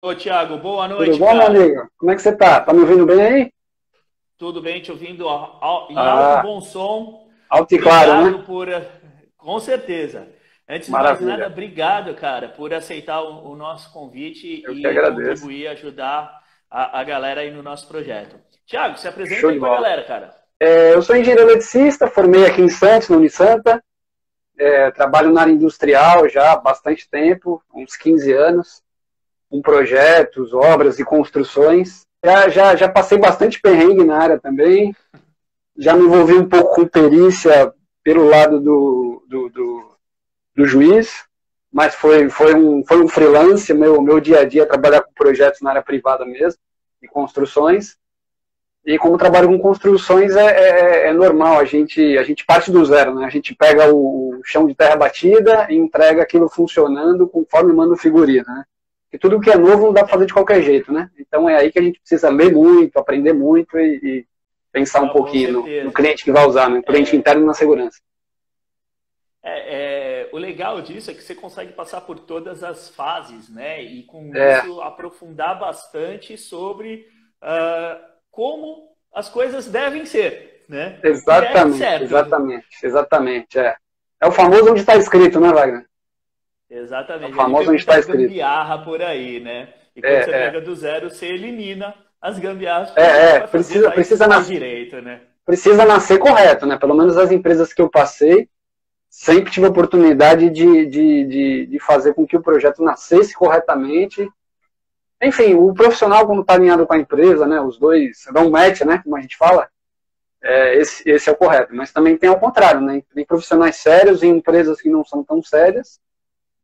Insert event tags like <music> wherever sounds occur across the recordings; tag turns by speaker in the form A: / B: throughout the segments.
A: Ô, Tiago, boa noite.
B: Tudo bom,
A: cara?
B: meu amigo? Como é que você tá? Tá me ouvindo bem aí?
A: Tudo bem, te ouvindo em
B: Ah.
A: alto bom som.
B: Alto e claro,
A: Obrigado
B: né?
A: por. Com certeza. Antes de
B: Maravilha.
A: mais nada, obrigado, cara, por aceitar o, o nosso convite
B: Eu
A: e contribuir, ajudar a, a galera aí no nosso projeto. Tiago, se apresenta
B: Show
A: aí
B: de
A: pra galera, cara.
B: É, eu sou engenheiro eletricista, formei aqui em Santos, na Unisanta. É, trabalho na área industrial já há bastante tempo, uns 15 anos, com projetos, obras e construções. Já, já, já passei bastante perrengue na área também. Já me envolvi um pouco com perícia pelo lado do, do, do, do juiz, mas foi, foi, um, foi um freelance, meu, meu dia a dia é trabalhar com projetos na área privada mesmo, e construções. E como trabalho com construções, é, é, é normal, a gente, a gente parte do zero, né? A gente pega o chão de terra batida e entrega aquilo funcionando conforme manda o figurino, né? E tudo que é novo não dá para fazer de qualquer jeito, né? Então é aí que a gente precisa ler muito, aprender muito e, e pensar um
A: com
B: pouquinho no, no cliente que vai usar, né? No cliente
A: É.
B: interno e na segurança.
A: É, é, o legal disso é que você consegue passar por todas as fases, né? E com
B: É.
A: isso aprofundar bastante sobre ah, como as coisas devem ser, né?
B: Exatamente,
A: certo.
B: exatamente, exatamente, é. É o famoso onde está escrito, né, Wagner?
A: Exatamente. Ele
B: onde está escrito.
A: gambiarra por aí, né? E quando
B: É,
A: você
B: é.
A: pega do zero, você elimina as gambiarras.
B: É, é, precisa-
A: mais-
B: precisa
A: mais
B: nas-
A: direito, né?
B: precisa nascer correto, né? Pelo menos as empresas que eu passei, sempre tive a oportunidade de, de, de, de fazer com que o projeto nascesse corretamente. Enfim, o profissional, quando está alinhado com a empresa, né? Os dois dão match, né? Como a gente fala. é, esse, esse é o correto. Mas também tem ao contrário, né? Tem profissionais sérios e empresas que não são tão sérias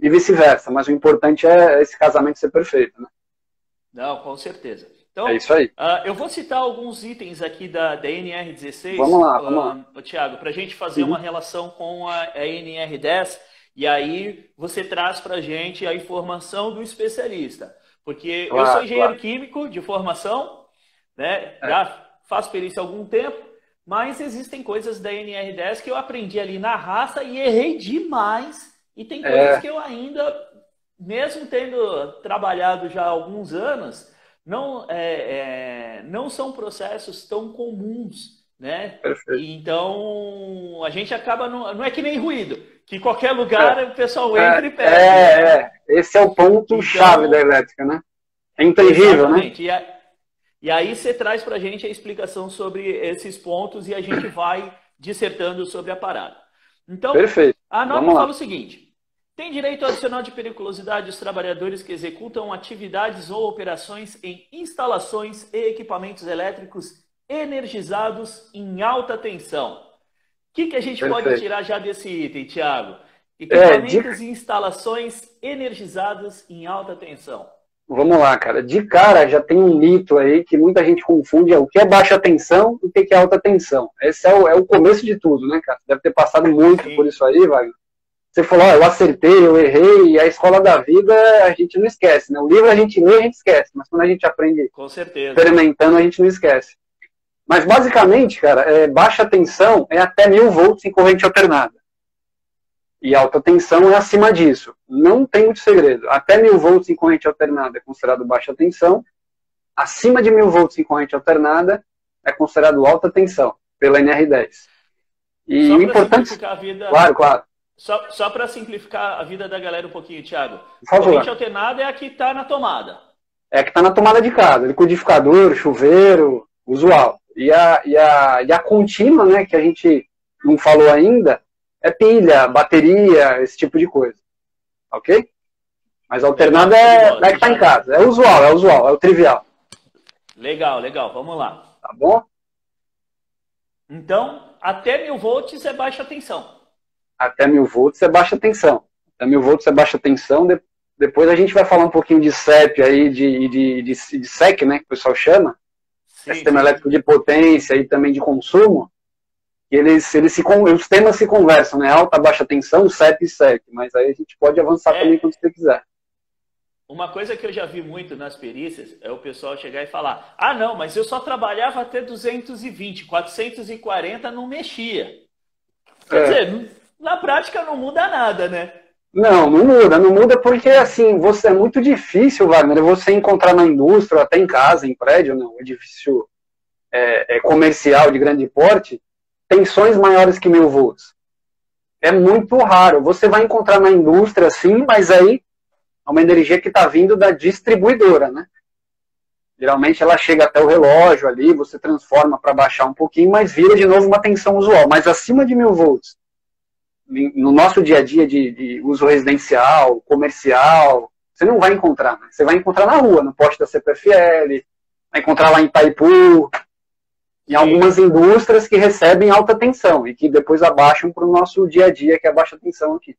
B: e vice-versa. Mas o importante é esse casamento ser perfeito, né?
A: Não, com certeza. Então,
B: É isso aí.
A: ah, eu vou citar alguns itens aqui da, da NR16,
B: Vamos lá, vamos lá.
A: ah, Tiago, para a gente fazer
B: Uhum.
A: uma relação com a, a NR10 e aí você traz para a gente a informação do especialista. Porque eu
B: Claro,
A: sou engenheiro
B: claro.
A: químico de formação, né?
B: É.
A: já faço perícia há algum tempo, mas existem coisas da NR10 que eu aprendi ali na raça e errei demais. E tem coisas
B: É.
A: que eu ainda, mesmo tendo trabalhado já há alguns anos, não, é, é, não são processos tão comuns, né?
B: Perfeito.
A: Então, a gente acaba, não, não é que nem ruído, que qualquer lugar o pessoal entra e pega.
B: É,
A: né?
B: é. Esse é o ponto
A: Então-
B: chave da elétrica, né? É intangível, né?
A: E, a- e aí você traz para a gente a explicação sobre esses pontos e a gente vai dissertando sobre a parada. Então,
B: Perfeito.
A: A norma fala o seguinte: tem direito adicional de periculosidade os trabalhadores que executam atividades ou operações em instalações e equipamentos elétricos energizados em alta tensão. O que, que a gente pode
B: Perfeito.
A: tirar já desse item, Tiago?
B: É,
A: Equipamentos e instalações energizadas em alta tensão.
B: Vamos lá, cara. De cara já tem um mito aí que muita gente confunde é o que é baixa tensão e o que é alta tensão. Esse é o, é o começo de tudo, né, cara? Deve ter passado muito
A: Sim.
B: por isso aí, Wagner. Você falou, ó, eu acertei, eu errei, e a escola da vida a gente não esquece, né? O livro a gente lê, a gente esquece, mas quando a gente aprende experimentando, a gente não esquece. Mas basicamente, cara, é, baixa tensão é até mil volts em corrente alternada. E alta tensão é acima disso. Não tem muito segredo. Até mil volts em corrente alternada é considerado baixa tensão. Acima de mil volts em corrente alternada é considerado alta tensão, pela NR10. E o importante.
A: a vida.
B: Claro, claro.
A: Só, só para simplificar a vida da galera um pouquinho, Thiago. Corrente alternada é a que está na tomada.
B: É que está na tomada de casa, liquidificador, chuveiro, usual. E a, e, a, e a contínua, né, que a gente não falou ainda, é pilha, bateria, esse tipo de coisa. Ok? Mas alternada é, é que está em casa. É usual, é usual, é o trivial.
A: Legal, legal. Vamos lá.
B: Tá bom?
A: Então, até mil volts é baixa tensão.
B: Até mil volts é baixa tensão. Até mil volts é baixa tensão. De- depois a gente vai falar um pouquinho de CEP aí, de, de, de, de SEC, né, que o pessoal chama.
A: Sim,
B: sistema elétrico de potência e também de consumo, que eles, eles se, os temas se conversam, né? Alta, baixa tensão, CEP e SEC, mas aí a gente pode avançar
A: É.
B: também quando você quiser.
A: Uma coisa que eu já vi muito nas perícias é o pessoal chegar e falar: ah, não, mas eu só trabalhava até 220, 440 não mexia. Quer
B: É.
A: dizer, na prática não muda nada, né?
B: Não, não muda, não muda porque assim, você é muito difícil, Wagner, você encontrar na indústria, até em casa, em prédio, não, edifício é, é comercial de grande porte, tensões maiores que mil volts. É muito raro. Você vai encontrar na indústria, sim, mas aí é uma energia que está vindo da distribuidora, né? Geralmente ela chega até o relógio ali, você transforma para baixar um pouquinho, mas vira de novo uma tensão usual. Mas acima de mil volts, no nosso dia a dia de, de uso residencial, comercial, você não vai encontrar. Né? Você vai encontrar na rua, no poste da CPFL, vai encontrar lá em Itaipu, em algumas indústrias que recebem alta tensão e que depois abaixam para o nosso dia a dia, que é a baixa tensão aqui.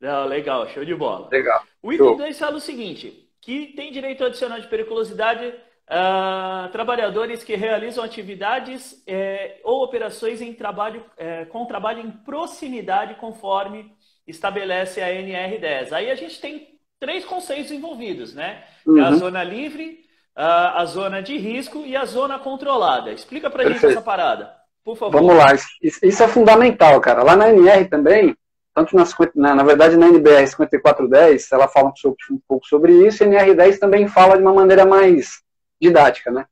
A: Não, legal, show de bola.
B: Legal.
A: O item 2 fala o seguinte: que tem direito adicional de periculosidade uh, trabalhadores que realizam atividades é, ou operações em trabalho, é, com trabalho em proximidade, conforme estabelece a NR10. Aí a gente tem três conceitos envolvidos, né? Uhum. a zona livre, a, zona de risco e a zona controlada. Explica pra Perfeito. gente essa parada, por favor.
B: Vamos lá, isso é fundamental, cara. Lá na NR também, tanto na, na, na verdade na NBR 5410, ela fala um, sobre, um pouco sobre isso, e a NR10 também fala de uma maneira mais didática, né?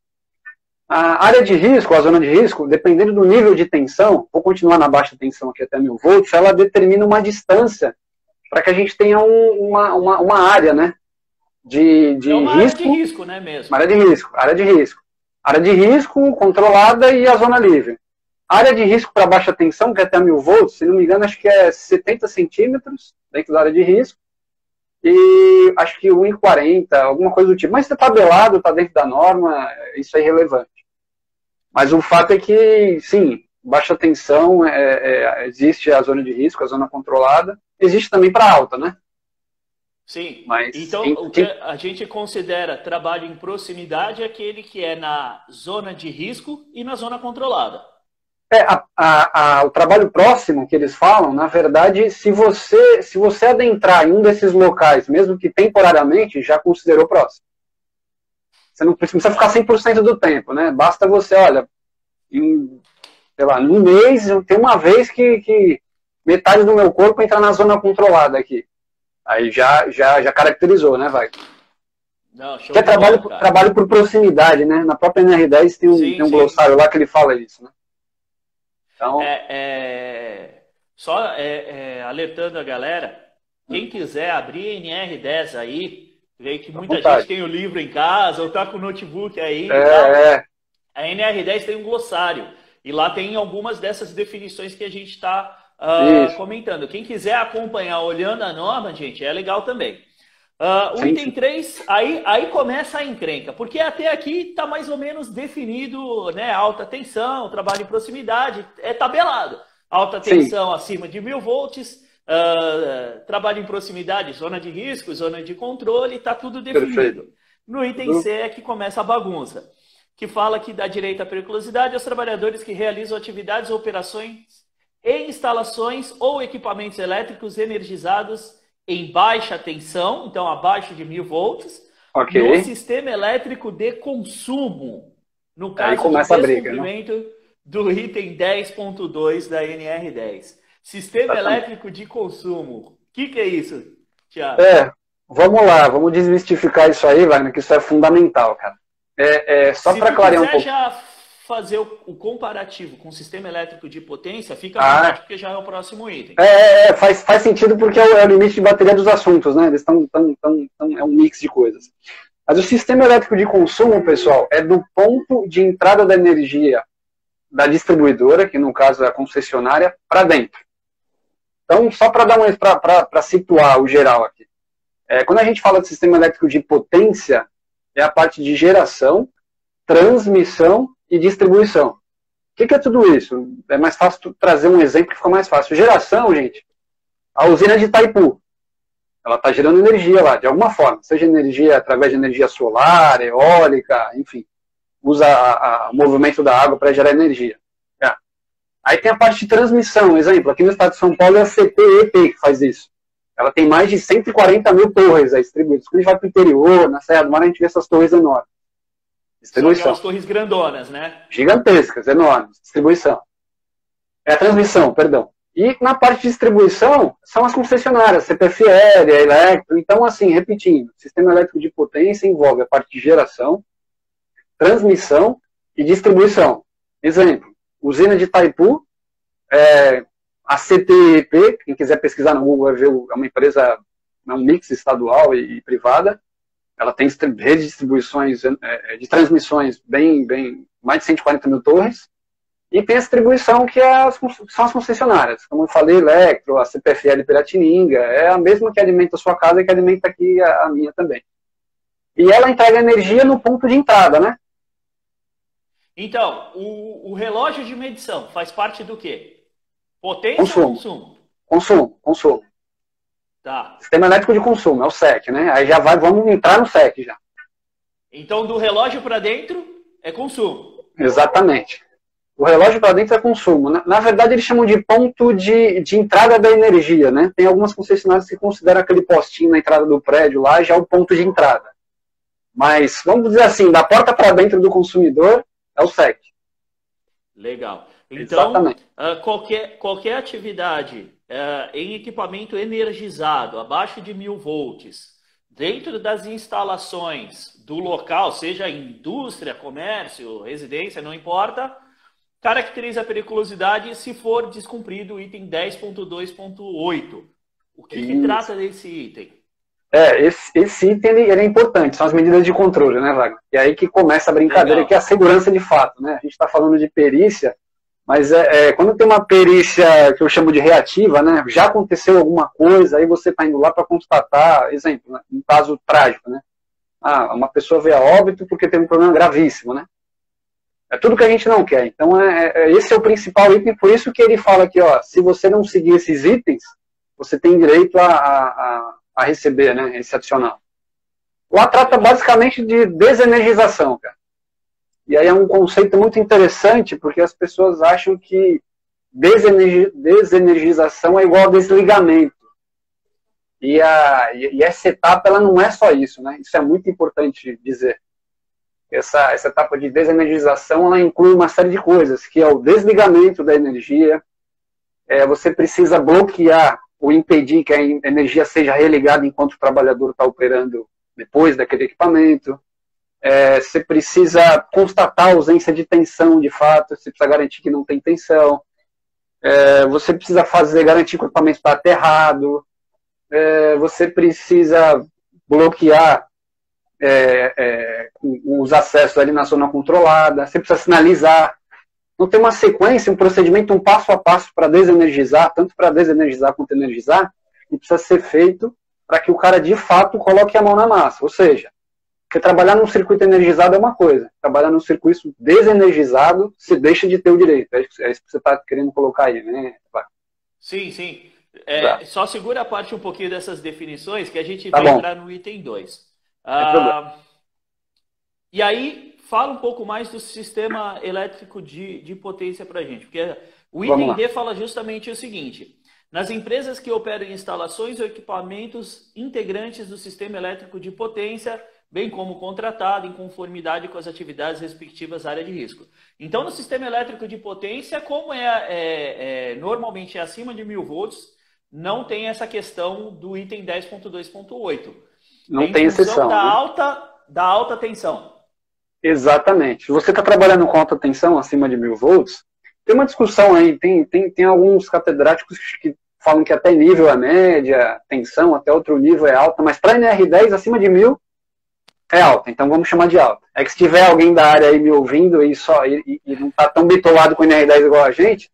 B: A área de risco, a zona de risco, dependendo do nível de tensão, vou continuar na baixa tensão aqui até mil volts, ela determina uma distância para que a gente tenha um, uma, uma, uma, área, né? De, de é uma risco.
A: área de risco, né mesmo?
B: Área de risco, área de risco. Área de risco controlada e a zona livre. Área de risco para baixa tensão, que é até mil volts, se não me engano, acho que é 70 centímetros dentro da área de risco e acho que 1,40, alguma coisa do tipo. Mas se está tabelado, está dentro da norma, isso é irrelevante. Mas o fato é que, sim, baixa tensão, é, é, existe a zona de risco, a zona controlada, existe também para alta, né?
A: Sim. Mas, então, o que a gente considera trabalho em proximidade é aquele que é na zona de risco e na zona controlada.
B: É, a, a, a, o trabalho próximo que eles falam, na verdade, se você, se você adentrar em um desses locais, mesmo que temporariamente, já considerou próximo. Você não precisa ficar 100% do tempo, né? Basta você, olha, em, sei lá, num mês, tem uma vez que, que metade do meu corpo entra na zona controlada aqui. Aí já, já, já caracterizou, né, vai? Não, que é trabalho, bom, trabalho por proximidade, né? Na própria NR10 tem um, sim, tem um glossário lá que ele fala isso, né?
A: Então... É, é, só é, é, alertando a galera, quem quiser abrir NR10 aí, vê que muita gente tem o livro em casa ou tá com o notebook aí. É, é. A NR10 tem um glossário. E lá tem algumas dessas definições que a gente está uh, comentando. Quem quiser acompanhar olhando a norma, gente, é legal também. Uh, o item 3, aí, aí começa a encrenca, porque até aqui está mais ou menos definido, né? Alta tensão, trabalho em proximidade, é tabelado. Alta tensão Sim. acima de mil volts, uh, trabalho em proximidade, zona de risco, zona de controle, está tudo definido. Perfeito. No item C é que começa a bagunça, que fala que dá direito à periculosidade aos trabalhadores que realizam atividades ou operações em instalações ou equipamentos elétricos energizados em baixa tensão, então abaixo de mil volts, okay. no sistema elétrico de consumo, no caso do descumprimento né? do item 10.2 da NR10. Sistema Exatamente. elétrico de consumo. O que, que é isso, Tiago?
B: É, vamos lá, vamos desmistificar isso aí, Wagner, que isso é fundamental, cara. É, é só para clarear um pouco.
A: já fazer o, o, comparativo com o sistema elétrico de potência, fica ah, porque já é o próximo item.
B: É, é, é, faz, faz sentido porque é o, é o, limite de bateria dos assuntos, né? Eles estão tão, tão, tão, é um mix de coisas. Mas o sistema elétrico de consumo, pessoal, é do ponto de entrada da energia da distribuidora, que no caso é a concessionária, para dentro. Então, só para dar um para situar o geral aqui. É, quando a gente fala de sistema elétrico de potência, é a parte de geração, transmissão e distribuição. O que, que é tudo isso? É mais fácil trazer um exemplo que fica mais fácil. Geração, gente, a usina de Itaipu, ela está gerando energia lá, de alguma forma, seja energia através de energia solar, eólica, enfim, usa o movimento da água para gerar energia. É. Aí tem a parte de transmissão, exemplo, aqui no estado de São Paulo é a CPEP que faz isso. Ela tem mais de 140 mil torres aí distribuídas. Quando a gente vai para o interior, na Serra do Mar, a gente vê essas torres enormes.
A: Distribuição. São as torres grandonas, né?
B: Gigantescas, enormes. Distribuição. É a transmissão, perdão. E na parte de distribuição, são as concessionárias, CPFL, a Electro. Então, assim, repetindo, sistema elétrico de potência envolve a parte de geração, transmissão e distribuição. Exemplo, usina de Taipu, é, a CTEP, quem quiser pesquisar no Google vai ver, é uma empresa, é um mix estadual e, e privada, ela tem rede de distribuições, é, é, de transmissões bem, bem, mais de 140 mil torres, e tem a distribuição que é as, são as concessionárias, como eu falei, Electro, a CPFL Piratininga, é a mesma que alimenta a sua casa e que alimenta aqui a, a minha também. E ela entrega energia no ponto de entrada, né?
A: Então, o, o relógio de medição faz parte do quê? Potência
B: consumo. ou consumo? Consumo, consumo. Tá. Sistema elétrico de consumo, é o SEC, né? Aí já vai, vamos entrar no SEC já.
A: Então, do relógio para dentro é consumo.
B: Exatamente. O relógio para dentro é consumo. Na, na, verdade, eles chamam de ponto de, de entrada da energia, né? Tem algumas concessionárias que consideram aquele postinho na entrada do prédio lá já o ponto de entrada. Mas, vamos dizer assim, da porta para dentro do consumidor é o SEC.
A: Legal. Então, uh, qualquer, qualquer atividade uh, em equipamento energizado abaixo de mil volts, dentro das instalações do local, seja indústria, comércio, residência, não importa, caracteriza a periculosidade se for descumprido o item 10.2.8. O que, que, trata desse item?
B: É, esse, esse item ele, ele, é importante, são as medidas de controle, né, Wagner? E aí que começa a brincadeira, Legal. que é a segurança de fato, né? A gente está falando de perícia, mas é, é, quando tem uma perícia que eu chamo de reativa, né? Já aconteceu alguma coisa, aí você está indo lá para constatar, exemplo, né, um caso trágico, né? Ah, uma pessoa veio a óbito porque teve um problema gravíssimo, né? É tudo que a gente não quer. Então, é, é, esse é o principal item, por isso que ele fala aqui, ó, se você não seguir esses itens, você tem direito a, a, a receber, né, esse adicional. Lá trata basicamente de desenergização, cara. E aí é um conceito muito interessante, porque as pessoas acham que desenergização é igual a desligamento. E, a, e essa etapa, ela não é só isso, né? Isso é muito importante dizer essa, essa etapa de desenergização ela inclui uma série de coisas, que é o desligamento da energia, é, você precisa bloquear ou impedir que a energia seja religada enquanto o trabalhador está operando depois daquele equipamento, é, você precisa constatar a ausência de tensão de fato, você precisa garantir que não tem tensão, é, você precisa fazer, garantir que o equipamento está aterrado, é, você precisa bloquear é, é, os acessos ali na zona controlada, você precisa sinalizar. Não tem uma sequência, um procedimento, um passo a passo para desenergizar, tanto para desenergizar quanto energizar, e precisa ser feito para que o cara de fato coloque a mão na massa. Ou seja, porque trabalhar num circuito energizado é uma coisa, trabalhar num circuito desenergizado, você deixa de ter o direito. É isso que você está querendo colocar aí, né?
A: Sim, sim. É, tá. Só segura a parte um pouquinho dessas definições que a gente tá vai bom. entrar no item 2. Ah, e aí, fala um pouco mais do sistema elétrico de, de potência para a gente, porque o item D fala justamente o seguinte: nas empresas que operam instalações ou equipamentos integrantes do sistema elétrico de potência, bem como contratado em conformidade com as atividades respectivas área de risco. Então, no sistema elétrico de potência, como é, é, é normalmente é acima de mil volts, não tem essa questão do item 10.2.8.
B: Não tem exceção.
A: Da alta, da alta tensão.
B: Exatamente. Você está trabalhando com alta tensão, acima de mil volts, tem uma discussão aí, tem, tem, tem alguns catedráticos que falam que até nível é média, tensão, até outro nível é alta, mas para NR10, acima de mil, é alta, então vamos chamar de alta. É que se tiver alguém da área aí me ouvindo e, só, e, e não está tão bitolado com NR10 igual a gente,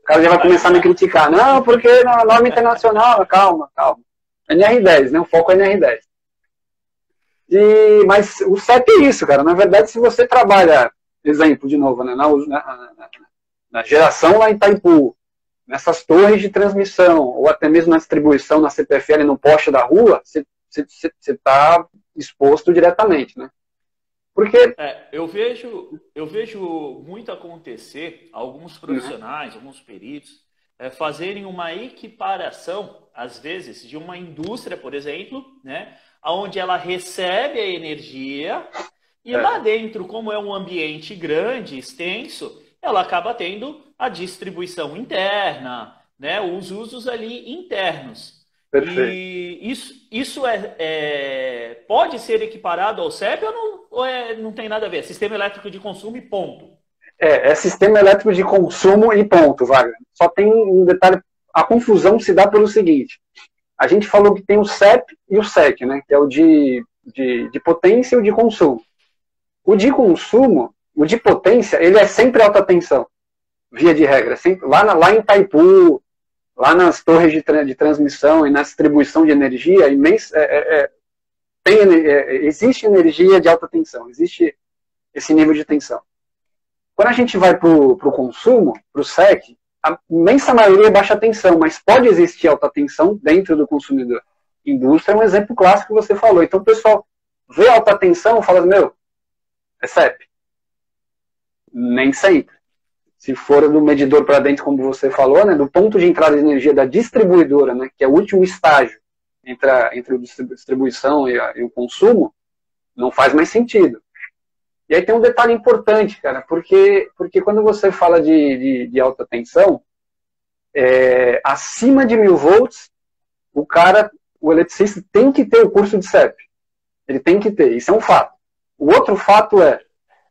B: o cara já vai começar a me criticar. Não, porque na norma internacional, calma, calma. NR10, né? O foco é NR10. E, mas o CEP é isso, cara. Na verdade, se você trabalha, exemplo, de novo, né, na, na, na, geração lá em Itaipu, nessas torres de transmissão, ou até mesmo na distribuição na CPFL no poste da rua, você está exposto diretamente, né?
A: Porque é, eu vejo eu vejo muito acontecer alguns profissionais, uhum. alguns peritos é, fazerem uma equiparação às vezes de uma indústria, por exemplo, né, onde ela recebe a energia e é. lá dentro, como é um ambiente grande, extenso, ela acaba tendo a distribuição interna, né, os usos ali internos.
B: Perfeito.
A: E isso, isso é, é, pode ser equiparado ao CEP ou, não, ou é, não tem nada a ver? Sistema elétrico de consumo e ponto.
B: É, é sistema elétrico de consumo e ponto, Wagner. Só tem um detalhe, a confusão se dá pelo seguinte. A gente falou que tem o CEP e o SEC, né? Que é o de, de, de potência e o de consumo. O de consumo, o de potência, ele é sempre alta tensão, via de regra. Sempre, lá, na, lá em Taipu, lá nas torres de, tra de transmissão e na distribuição de energia, imens, é, é, é tem, é, existe energia de alta tensão, existe esse nível de tensão. Quando a gente vai para o consumo, para o SEC, a imensa maioria é baixa tensão, mas pode existir alta tensão dentro do consumidor. Indústria é um exemplo clássico que você falou. Então o pessoal vê alta tensão e fala, meu, é CEP. Nem sempre. Se for do medidor para dentro, como você falou, né, do ponto de entrada de energia da distribuidora, né, que é o último estágio entre a, entre a distribuição e, a, e o consumo, não faz mais sentido. E aí tem um detalhe importante, cara, porque, porque quando você fala de, de, de alta tensão, é, acima de mil volts, o cara, o eletricista tem que ter o curso de CEP. Ele tem que ter, isso é um fato. O outro fato é,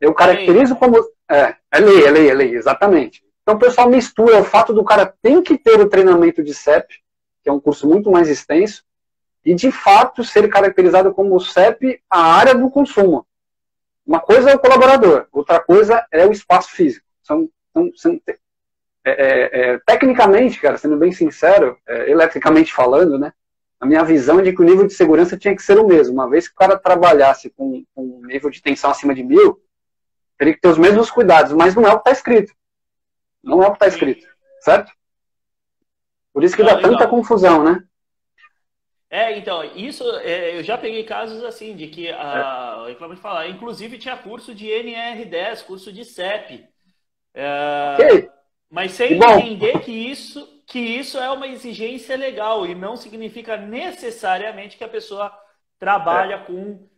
B: eu caracterizo como. É, é lei, é lei, é lei, exatamente. Então o pessoal mistura o fato do cara tem que ter o treinamento de CEP, que é um curso muito mais extenso, e de fato ser caracterizado como CEP a área do consumo. Uma coisa é o colaborador, outra coisa é o espaço físico. São, são, são é, é, é, tecnicamente, cara, sendo bem sincero, é, eletricamente falando, né? A minha visão é de que o nível de segurança tinha que ser o mesmo. Uma vez que o cara trabalhasse com, com um nível de tensão acima de mil, teria que ter os mesmos cuidados, mas não é o que está escrito. Não é o que está escrito, certo? Por isso que dá tanta confusão, né?
A: É, então, isso, é, eu já peguei casos assim, de que, a, é. eu falar, inclusive tinha curso de NR10, curso de CEP. É, okay. Mas sem entender que isso, que isso é uma exigência legal e não significa necessariamente que a pessoa trabalha é. com uh,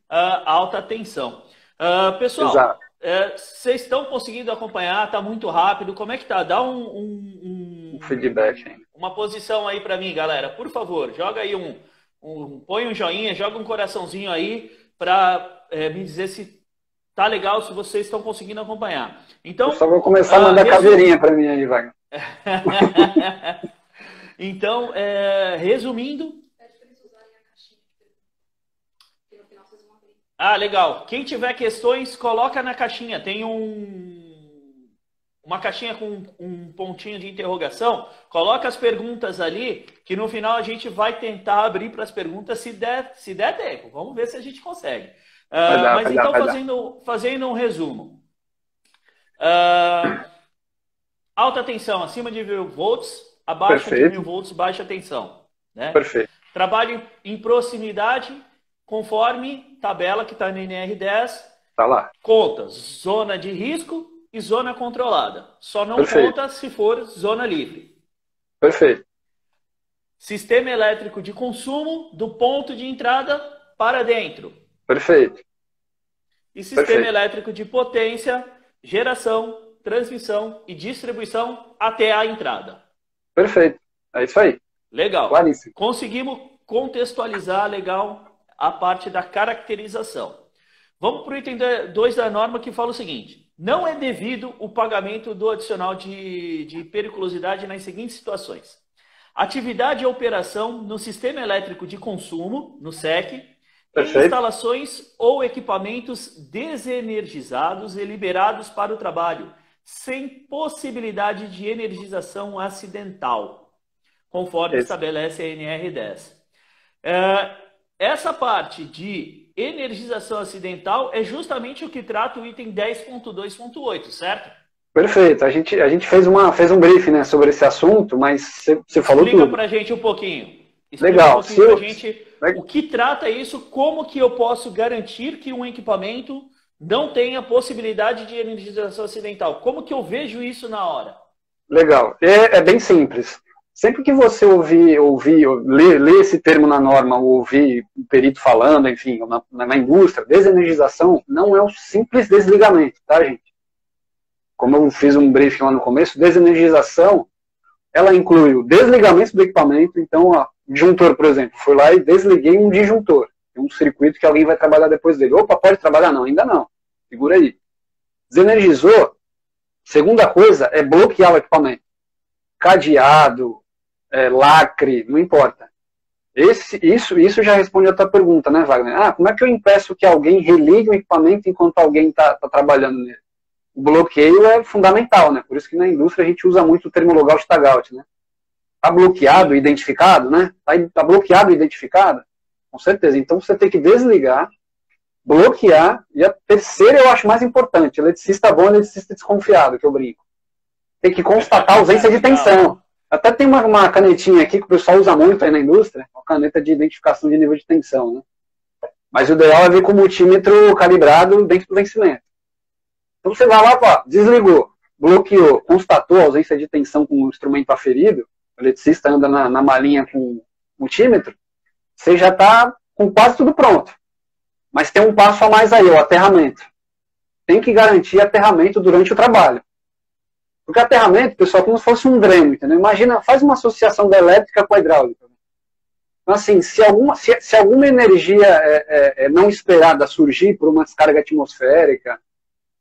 A: alta tensão. Uh, pessoal, é, vocês estão conseguindo acompanhar? Está muito rápido. Como é que tá? Dá um, um,
B: um feedback. Hein?
A: Uma posição aí para mim, galera. Por favor, joga aí um, um, põe um joinha, joga um coraçãozinho aí para é, me dizer se tá legal, se vocês estão conseguindo acompanhar. Então,
B: Eu só vou começar a mandar uh, caveirinha para mim aí, Wagner. <laughs> <laughs>
A: então, é, resumindo. Ah, legal. Quem tiver questões, coloca na caixinha. Tem um uma caixinha com um pontinho de interrogação, coloca as perguntas ali, que no final a gente vai tentar abrir para as perguntas se der, se der tempo. Vamos ver se a gente consegue. Uh, dar, mas então, dar, fazendo, fazendo um resumo. Uh, alta tensão, acima de mil volts, abaixo Perfeito. de mil volts, baixa tensão. Né?
B: Perfeito.
A: Trabalho em proximidade, conforme tabela que está no NR10.
B: Tá lá.
A: Contas, zona de risco, e zona controlada. Só não Perfeito. conta se for zona livre.
B: Perfeito.
A: Sistema elétrico de consumo do ponto de entrada para dentro.
B: Perfeito.
A: E sistema Perfeito. elétrico de potência, geração, transmissão e distribuição até a entrada.
B: Perfeito. É isso aí.
A: Legal. Claríssimo. Conseguimos contextualizar legal a parte da caracterização. Vamos para o item 2 da norma que fala o seguinte: não é devido o pagamento do adicional de, de periculosidade nas seguintes situações. Atividade e operação no sistema elétrico de consumo, no SEC, Perfeito. instalações ou equipamentos desenergizados e liberados para o trabalho, sem possibilidade de energização acidental, conforme Esse. estabelece a NR10. É, essa parte de energização acidental é justamente o que trata o item 10.2.8, certo?
B: Perfeito. A gente, a gente fez, uma, fez um briefing né, sobre esse assunto, mas você, falou
A: Explica
B: tudo.
A: Explica pra gente um pouquinho.
B: Explica Legal. Um
A: pouquinho eu... gente o que trata isso, como que eu posso garantir que um equipamento não tenha possibilidade de energização acidental. Como que eu vejo isso na hora?
B: Legal. É, é bem simples. Sempre que você ouvir, ouvir ler, ler esse termo na norma, ou ouvir o perito falando, enfim, na, na indústria, desenergização não é um simples desligamento, tá, gente? Como eu fiz um briefing lá no começo, desenergização ela inclui o desligamento do equipamento, então, ó, disjuntor, por exemplo, fui lá e desliguei um disjuntor, um circuito que alguém vai trabalhar depois dele. Opa, pode trabalhar? Não, ainda não. Segura aí. Desenergizou, segunda coisa é bloquear o equipamento. Cadeado, é, lacre, não importa. Esse, isso, isso já responde a tua pergunta, né, Wagner? Ah, como é que eu impeço que alguém religue o equipamento enquanto alguém está tá trabalhando nele? O bloqueio é fundamental, né? Por isso que na indústria a gente usa muito o termo logout tagout, né? Está bloqueado, identificado, né? Está tá bloqueado, identificado? Com certeza. Então você tem que desligar, bloquear, e a terceira eu acho mais importante. Eletricista bom, eletricista desconfiado, que eu brinco. Tem que constatar a ausência de tensão. Até tem uma, uma, canetinha aqui que o pessoal usa muito aí na indústria, uma caneta de identificação de nível de tensão, né? Mas o ideal é vir com o multímetro calibrado dentro do vencimento. Então você vai lá, pá, desligou, bloqueou, constatou a ausência de tensão com o instrumento aferido, o eletricista anda na, na malinha com multímetro, você já está com quase tudo pronto. Mas tem um passo a mais aí, o aterramento. Tem que garantir aterramento durante o trabalho. Porque aterramento, pessoal, é como se fosse um dreno, entendeu? Imagina, faz uma associação da elétrica com a hidráulica. Então, assim, se alguma, se, se alguma energia é, é, é não esperada surgir por uma descarga atmosférica,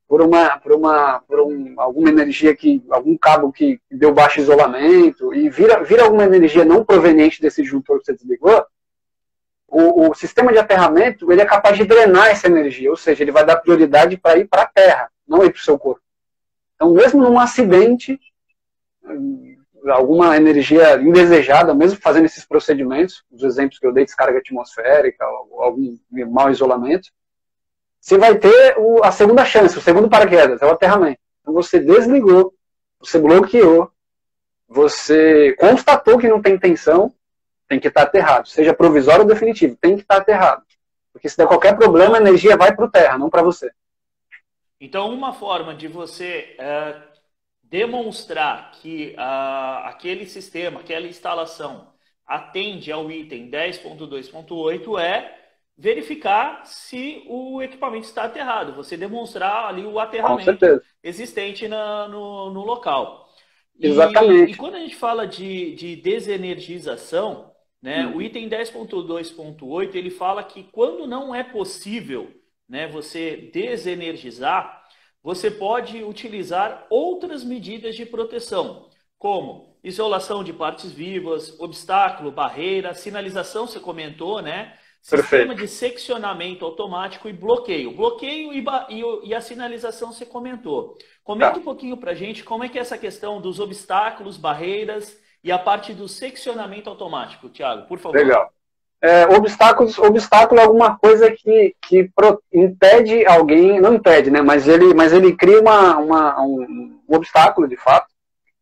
B: por uma, por uma, por um, alguma energia que, algum cabo que deu baixo isolamento e vira, vira alguma energia não proveniente desse disjuntor que você desligou, o, o, sistema de aterramento ele é capaz de drenar essa energia, ou seja, ele vai dar prioridade para ir para a terra, não ir para o seu corpo. Então, mesmo num acidente, alguma energia indesejada, mesmo fazendo esses procedimentos, os exemplos que eu dei, descarga atmosférica, algum mau isolamento, você vai ter a segunda chance, o segundo paraquedas, é o aterramento. Então, você desligou, você bloqueou, você constatou que não tem tensão, tem que estar aterrado. Seja provisório ou definitivo, tem que estar aterrado. Porque se der qualquer problema, a energia vai para o terra, não para você.
A: Então, uma forma de você é, demonstrar que uh, aquele sistema, aquela instalação atende ao item 10.2.8 é verificar se o equipamento está aterrado. Você demonstrar ali o aterramento existente na, no, no local.
B: Exatamente.
A: E, e, quando a gente fala de, de desenergização, né, hum. o item 10.2.8 ele fala que quando não é possível né, você desenergizar, você pode utilizar outras medidas de proteção, como isolação de partes vivas, obstáculo, barreira, sinalização, você comentou, né? Sistema Perfeito. de seccionamento automático e bloqueio. Bloqueio e, e, e a sinalização você comentou. Comenta tá. um pouquinho para gente como é que é essa questão dos obstáculos, barreiras e a parte do seccionamento automático, Tiago, por favor.
B: Legal é, obstáculos, obstáculo é alguma coisa que, que pro, impede alguém, não impede, né, mas ele, mas ele cria uma, uma um, um obstáculo, de fato,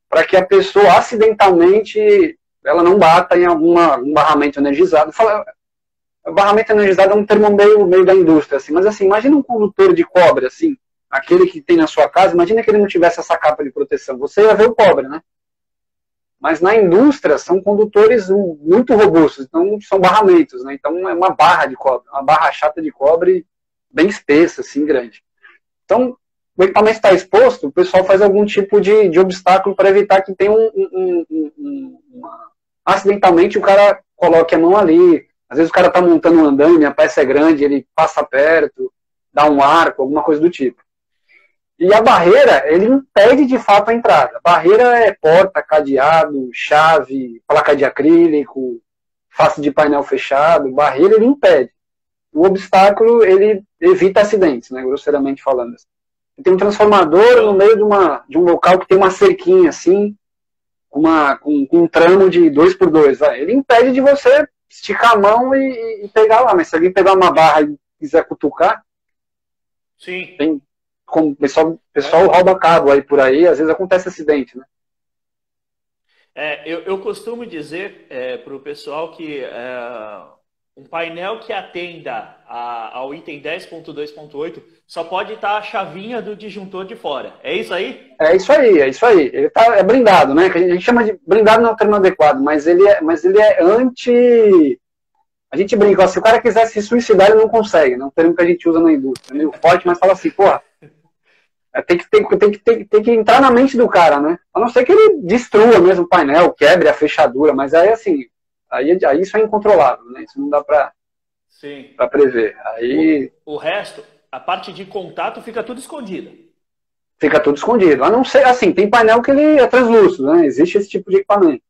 B: para que a pessoa acidentalmente ela não bata em alguma, um barramento energizado. Fala, barramento energizado é um termo meio, meio da indústria, assim, mas assim, imagina um condutor de cobre, assim, aquele que tem na sua casa, imagina que ele não tivesse essa capa de proteção, você ia ver o cobre, né? Mas na indústria são condutores muito robustos, então são barramentos, né? Então é uma barra de cobre, uma barra chata de cobre bem espessa, assim, grande. Então, o equipamento está exposto, o pessoal faz algum tipo de, de obstáculo para evitar que tenha um, um, um, um uma... acidentalmente o cara coloque a mão ali. Às vezes o cara está montando um andame, a peça é grande, ele passa perto, dá um arco, alguma coisa do tipo. E a barreira, ele impede de fato a entrada. Barreira é porta, cadeado, chave, placa de acrílico, face de painel fechado. Barreira ele impede. O obstáculo, ele evita acidentes, né, grosseiramente falando. Tem um transformador no meio de, uma, de um local que tem uma cerquinha assim, uma, com, com um tramo de 2 por 2 Ele impede de você esticar a mão e, e, pegar lá. Mas se alguém pegar uma barra e quiser cutucar,
A: Sim.
B: Tem, como o pessoal, pessoal rouba cabo aí por aí, às vezes acontece acidente, né?
A: É, eu, eu costumo dizer é, para o pessoal que é, um painel que atenda a, ao item 10.2.8 só pode estar a chavinha do disjuntor de fora. É isso aí?
B: É isso aí, é isso aí. Ele tá, é blindado, né? Que a gente chama de blindado não é o termo adequado, mas ele é, mas ele é anti. A gente brinca, se o cara quiser se suicidar, ele não consegue, não é um termo que a gente usa na indústria. É meio forte, mas fala assim, porra, É, tem, que, tem, tem, que, tem, tem que entrar na mente do cara, né? A não ser que ele destrua mesmo o painel, quebre a fechadura, mas aí assim, aí, aí isso é incontrolável, né? Isso não dá para para prever. Aí
A: o, o, resto, a parte de contato fica tudo escondida.
B: Fica tudo escondido. A não ser assim, tem painel que ele é translúcido, né? Existe esse tipo de equipamento.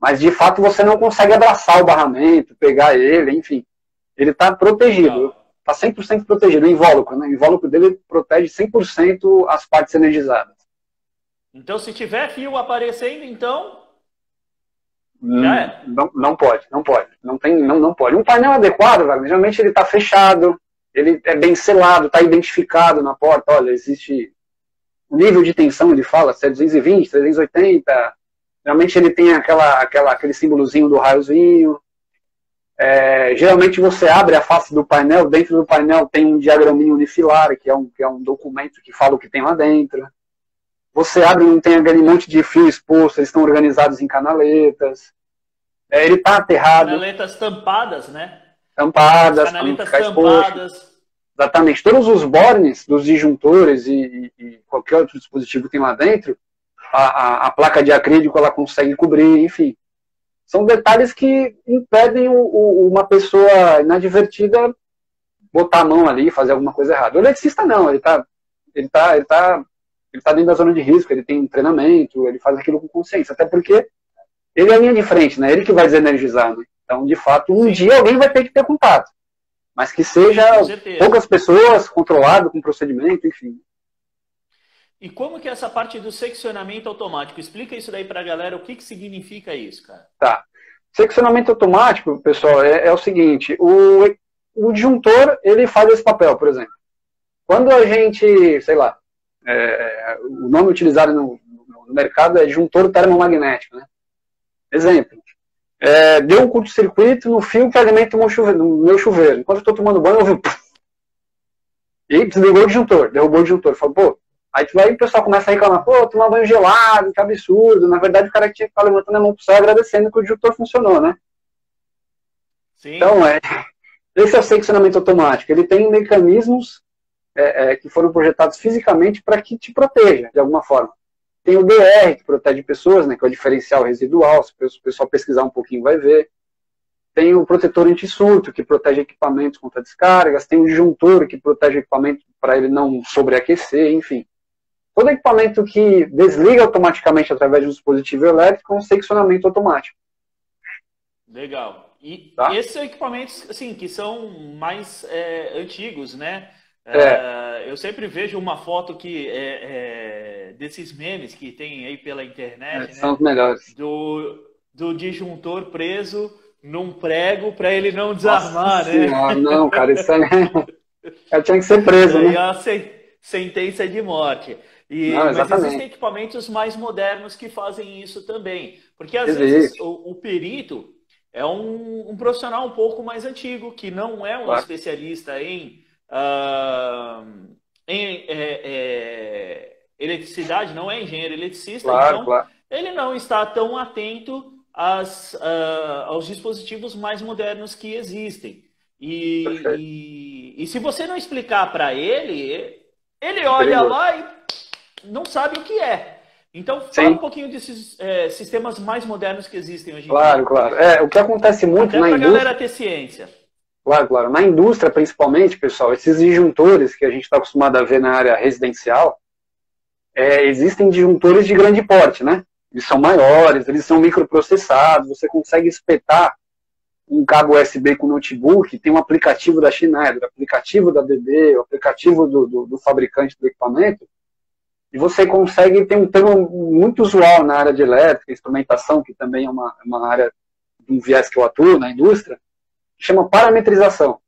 B: Mas de fato você não consegue abraçar o barramento, pegar ele, enfim. Ele está protegido. Está 100% protegido. O invólucro, né? O invólucro dele protege 100% as partes energizadas.
A: Então, se tiver fio aparecendo, então.
B: Hum, é. Não, não pode, não pode. Não, tem, não, não pode. Um painel adequado, velho, geralmente ele está fechado, ele é bem selado, está identificado na porta. Olha, existe nível de tensão, ele fala, se é 220, 380. Geralmente ele tem aquela, aquela, aquele símbolozinho do raiozinho. É, geralmente você abre a face do painel, dentro do painel tem um diagraminho unifilar, que é um, que é um documento que fala o que tem lá dentro. Você abre e tem aquele monte de fio exposto, eles estão organizados em canaletas. É, ele está aterrado.
A: Canaletas tampadas, né?
B: Tampadas,
A: canaletas tampadas. Exposto.
B: Exatamente. Todos os bornes dos disjuntores e, e, e, qualquer outro dispositivo que tem lá dentro, a, a, a placa de acrílico ela consegue cobrir, enfim são detalhes que impedem o, o, uma pessoa inadvertida botar a mão ali e fazer alguma coisa errada. O eletricista não, ele está ele tá, ele tá, ele tá dentro da zona de risco, ele tem treinamento, ele faz aquilo com consciência, até porque ele é a linha de frente, né? Ele que vai desenergizar, né? Então, de fato, um Sim. dia alguém vai ter que ter contato. Mas que seja poucas pessoas, controlado com procedimento, enfim.
A: E como que é essa parte do seccionamento automático? Explica isso daí para a galera, o que, que significa isso, cara?
B: Tá. Seccionamento automático, pessoal, é, é o seguinte, o, o disjuntor, ele faz esse papel, por exemplo. Quando a gente, sei lá, é, o nome utilizado no, no, mercado é disjuntor termomagnético, né? Exemplo, é, deu um curto-circuito no fio que alimenta o meu chuveiro. Meu chuveiro. Enquanto eu estou tomando banho, eu vi... E desligou o disjuntor, derrubou o disjuntor. Falou, pô, Aí tu vai, o pessoal começa a reclamar, pô, tomar banho gelado, que absurdo. Na verdade, o cara tinha que estar levantando a mão pro céu agradecendo que o disjuntor funcionou, né? Sim. Então, é, esse é o seccionamento automático. Ele tem mecanismos é, é, que foram projetados fisicamente para que te proteja, de alguma forma. Tem o DR, que protege pessoas, né, que é o diferencial residual, se o pessoal pesquisar um pouquinho vai ver. Tem o protetor anti-surto, que protege equipamentos contra descargas. Tem o disjuntor, que protege o equipamento para ele não sobreaquecer, enfim. Todo equipamento que desliga automaticamente através de um dispositivo elétrico é um seccionamento automático.
A: Legal. E tá? esses são equipamentos assim, que são mais é, antigos, né?
B: É.
A: É, eu sempre vejo uma foto que é, é desses memes que tem aí pela internet. É, né?
B: São os melhores.
A: Do, do disjuntor preso num prego para ele não desarmar,
B: Nossa né? Senhora, não, cara, isso aí. Eu tinha que ser preso, <laughs> né?
A: a sentença de morte. E, Não, mas existem equipamentos mais modernos que fazem isso também. Porque às Existe. vezes o, o, perito é um, um, profissional um pouco mais antigo, que não é um claro. especialista em, uh, em é, é, eletricidade, não é engenheiro eletricista,
B: claro,
A: então
B: claro.
A: ele não está tão atento às, uh, aos dispositivos mais modernos que existem. E, e, e, se você não explicar para ele, ele olha lá e não sabe o que é. Então, fala Sim. um pouquinho desses é, sistemas mais modernos que existem hoje em
B: claro, dia. Claro, claro. É, o que acontece muito Até na indústria... galera
A: ter ciência.
B: Claro, claro. Na indústria, principalmente, pessoal, esses disjuntores que a gente está acostumado a ver na área residencial, é, existem disjuntores de grande porte, né? Eles são maiores, eles são microprocessados, você consegue espetar um cabo USB com notebook, tem um aplicativo da Schneider, o aplicativo da DB, o aplicativo do, do, do fabricante do equipamento, e você consegue ter um termo muito usual na área de elétrica, instrumentação, que também é uma, uma área de um viés que eu atuo na indústria, que chama parametrização.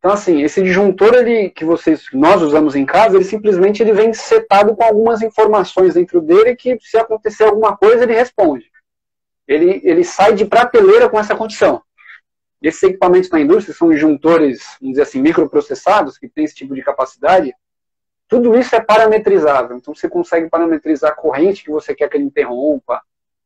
B: Então, assim, esse disjuntor ele, que vocês, nós usamos em casa, ele simplesmente ele vem setado com algumas informações dentro dele que, se acontecer alguma coisa, ele responde. Ele, ele sai de prateleira com essa condição. Esses equipamentos na indústria são disjuntores, vamos dizer assim, microprocessados, que têm esse tipo de capacidade, tudo isso é parametrizável. Então você consegue parametrizar a corrente que você quer que ele interrompa.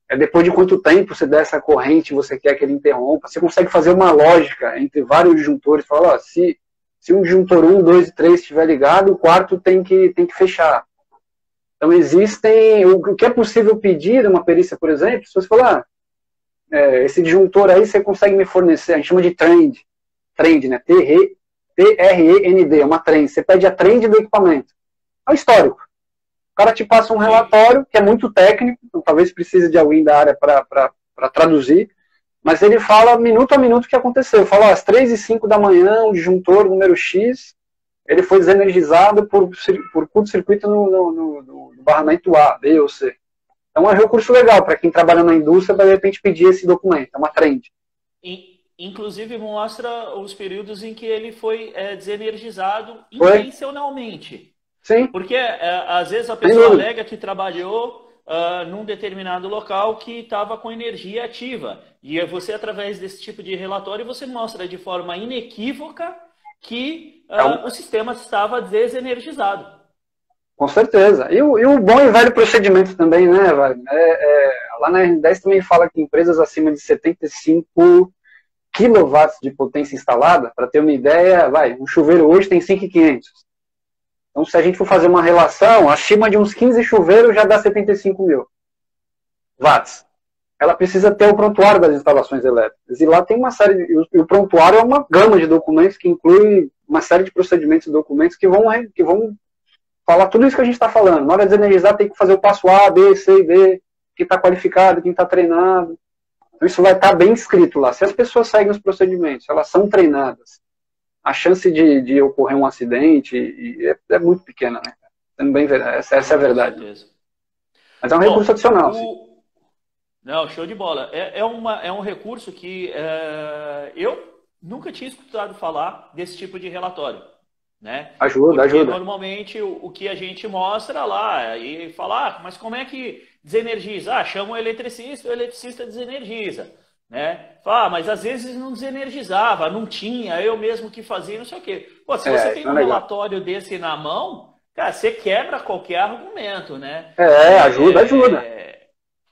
B: É depois de quanto tempo você der essa corrente você quer que ele interrompa. Você consegue fazer uma lógica entre vários disjuntores. Falar, ó, se Se um disjuntor 1, 2 e 3 estiver ligado, o quarto tem que, tem que fechar. Então, existem. O que é possível pedir uma perícia, por exemplo, se você falar, ah, é, esse disjuntor aí você consegue me fornecer, a gente chama de trend, trend, né? T-R-E-N-D, é uma trend. Você pede a trend do equipamento. É o histórico. O cara te passa um relatório que é muito técnico, então talvez precise de alguém da área para traduzir, mas ele fala minuto a minuto o que aconteceu. Fala, às 3 e 5 da manhã, o disjuntor número X, ele foi desenergizado por, por curto-circuito no, no, no, no barramento A, B ou C. Então é um recurso legal para quem trabalha na indústria, para de repente pedir esse documento, é uma trend.
A: Inclusive mostra os períodos em que ele foi é, desenergizado foi? intencionalmente.
B: Sim.
A: Porque é, às vezes a pessoa alega que trabalhou uh, num determinado local que estava com energia ativa. E é você, através desse tipo de relatório, você mostra de forma inequívoca que uh, o sistema estava desenergizado.
B: Com certeza. E o, e o, bom e velho procedimento também, né, Wagner? É, é, lá na R10 também fala que empresas acima de 75 kW de potência instalada, para ter uma ideia, vai, um chuveiro hoje tem 5,500. Então, se a gente for fazer uma relação, acima de uns 15 chuveiros já dá 75 mil watts. Ela precisa ter o prontuário das instalações elétricas. E lá tem uma série, de, e o prontuário é uma gama de documentos que inclui uma série de procedimentos e documentos que vão, que vão falar tudo isso que a gente está falando. Na hora de energizar, tem que fazer o passo A, B, C e D, quem está qualificado, quem está treinado. Então, isso vai estar bem escrito lá. Se as pessoas seguem os procedimentos, elas são treinadas, a chance de, de ocorrer um acidente é, é, muito pequena, né? Bem, essa, essa é a verdade. Mas é um Bom, recurso adicional. O...
A: Não, show de bola. É, é, uma, é um recurso que é, eu nunca tinha escutado falar desse tipo de relatório. Né?
B: Ajuda, Porque ajuda.
A: Normalmente o, o, que a gente mostra lá e fala, ah, mas como é que desenergiza? Ah, chama o eletricista, o eletricista desenergiza. Né? Fala, ah, mas às vezes não desenergizava, não tinha, eu mesmo que fazia, não sei o quê. Pô, se é, você tem um é relatório desse na mão, cara, você quebra qualquer argumento, né?
B: É, ajuda, é, ajuda.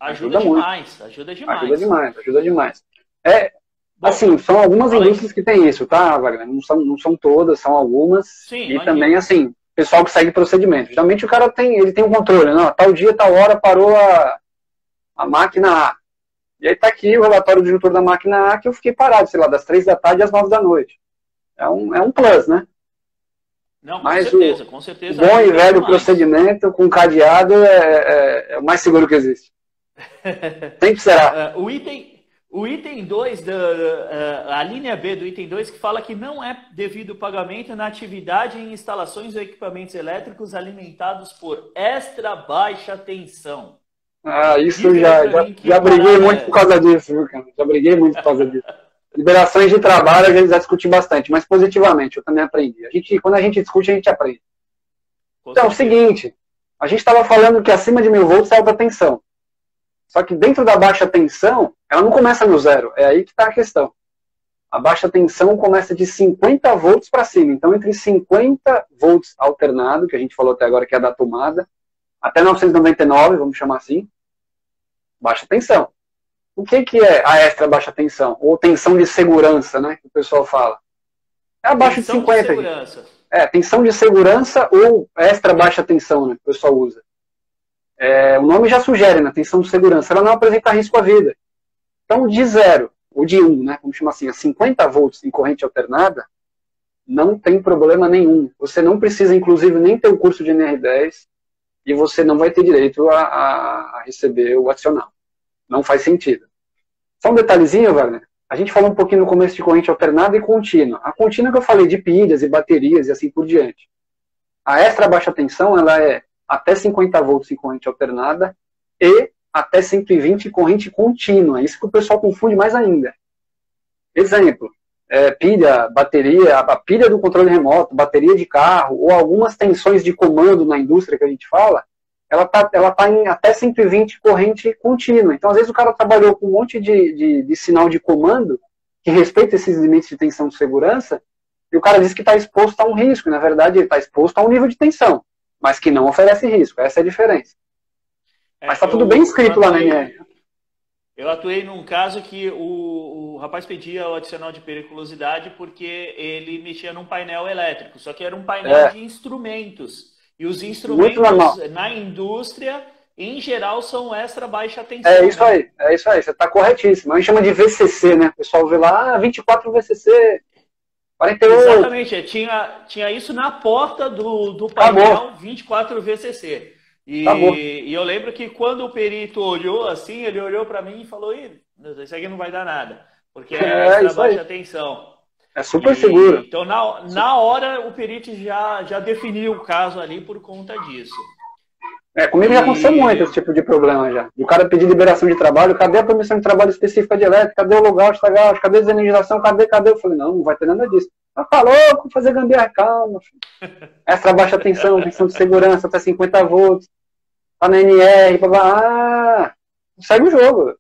A: Ajuda, ajuda demais, ajuda demais.
B: Ajuda demais, ajuda demais. É, Assim, são algumas indústrias que têm isso, tá, Wagner? Não são, não são todas, são algumas. Sim, e também, assim, pessoal que segue procedimento. Geralmente o cara tem, ele tem um controle, não, tal dia, tal hora parou a, a máquina A. E aí tá aqui o relatório do disjuntor da máquina A que eu fiquei parado, sei lá, das três da tarde às nove da noite. É um, é um plus, né?
A: Não, com Mas certeza, o, com certeza.
B: O bom e velho procedimento com cadeado é, é, é, o mais seguro que existe. <laughs> Sempre será.
A: Uh, o item, o item 2, da, eh, a linha B do item 2, que fala que não é devido pagamento na atividade em instalações ou equipamentos elétricos alimentados por extra baixa tensão.
B: Ah, isso já, já, já briguei é muito por causa disso, viu, cara? Já briguei muito por causa disso. Liberações de trabalho a gente já discutiu bastante, mas positivamente, eu também aprendi. A gente, quando a gente discute, a gente aprende. então, é o seguinte, a gente estava falando que acima de mil volts é alta tensão. Só que dentro da baixa tensão, ela não começa no zero. É aí que está a questão. A baixa tensão começa de 50 volts para cima. Então, entre 50 volts alternado, que a gente falou até agora que é da tomada, até 999, vamos chamar assim, baixa tensão. O que, que é a extra baixa tensão? Ou tensão de segurança, né? Que o pessoal fala. É abaixo tensão de 50. De segurança. É, tensão de segurança ou extra baixa tensão, né? Que o pessoal usa. É, o nome já sugere, né, tensão de segurança, ela não apresenta risco à vida. Então, de zero, ou de 1, um, né, vamos chamar assim, a 50 volts em corrente alternada, não tem problema nenhum. Você não precisa, inclusive, nem ter o curso de NR10 e você não vai ter direito a, a, a receber o adicional. Não faz sentido. Só um detalhezinho, Wagner. A gente falou um pouquinho no começo de corrente alternada e contínua. A contínua que eu falei de pilhas e baterias e assim por diante. A extra baixa tensão, ela é até 50 volts em corrente alternada e até 120 em corrente contínua. Isso que o pessoal confunde mais ainda. Exemplo, é, pilha, bateria, a pilha do controle remoto, bateria de carro, ou algumas tensões de comando na indústria que a gente fala, ela está ela tá em até 120 corrente contínua. Então, às vezes, o cara trabalhou com um monte de, de, de sinal de comando que respeita esses limites de tensão de segurança, e o cara diz que está exposto a um risco. Na verdade, ele está exposto a um nível de tensão mas que não oferece risco. Essa é a diferença. É, mas está tudo bem escrito lá na NR.
A: Eu atuei num caso que o, o rapaz pedia o adicional de periculosidade porque ele mexia num painel elétrico, só que era um painel é. de instrumentos. E os instrumentos na indústria, em geral, são extra baixa tensão.
B: É isso né? aí, é isso aí, você está corretíssimo. A gente chama de VCC, né? O pessoal vê lá, ah, 24 VCC, 48.
A: Exatamente, é, tinha, tinha isso na porta do, do painel 24 VCC. E, e, eu lembro que quando o perito olhou assim, ele olhou para mim e falou: Isso aqui não vai dar nada, porque é, é baixa tensão.
B: É super e, seguro.
A: Então, na, na hora, o perito já, já definiu o caso ali por conta disso.
B: É, comigo e... já aconteceu muito esse tipo de problema já. O cara pedir liberação de trabalho, cadê a permissão de trabalho específica de elétrica? Cadê o logout, tagaut? Cadê a desenergização? Cadê, cadê? Eu falei, não, não vai ter nada disso. Ah, tá louco, fazer gambiarra, calma. Filho. <laughs> Extra baixa tensão, tensão de segurança até 50 volts. Tá na NR, blá, blá. Ah, segue o jogo.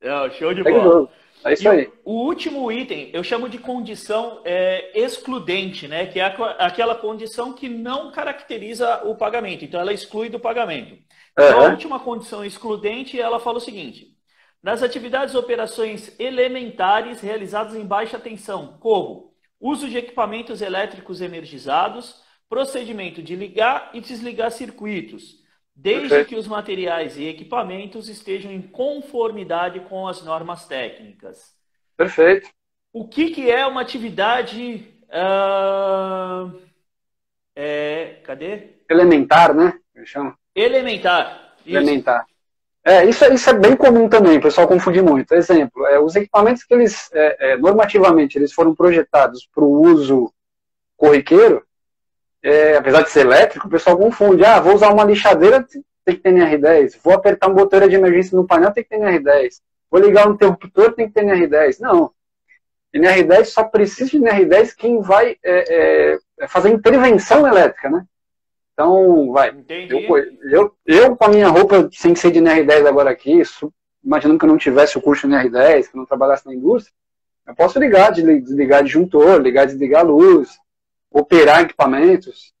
A: É, show de segue bola. É isso e aí. O, o, último item eu chamo de condição é, excludente, né? Que é aquela condição que não caracteriza o pagamento. Então, ela exclui do pagamento. Então, a última condição excludente, ela fala o seguinte: nas atividades operações elementares realizadas em baixa tensão, como uso de equipamentos elétricos energizados, procedimento de ligar e desligar circuitos, desde Perfeito. que os materiais e equipamentos estejam em conformidade com as normas técnicas.
B: Perfeito.
A: O que, que é uma atividade. Uh, é, cadê?
B: Elementar, né? Chama.
A: Elementar.
B: Isso. Elementar. É, isso, é, isso é bem comum também, o pessoal confunde muito. Exemplo, é, os equipamentos que eles, é, é, normativamente, eles foram projetados para o uso corriqueiro, é, apesar de ser elétrico, o pessoal confunde. Ah, vou usar uma lixadeira, tem que ter NR10. Vou apertar um botão de emergência no painel, tem que ter NR10. Vou ligar um interruptor, tem que ter NR10. Não. NR10 só precisa de NR10 quem vai é, é, fazer intervenção elétrica, né? Então, vai. Eu, eu, eu, com a minha roupa sem ser de NR10 agora aqui, imaginando que eu não tivesse o curso de NR10, que eu não trabalhasse na indústria, eu posso ligar, desligar disjuntor, ligar, desligar a luz, operar equipamentos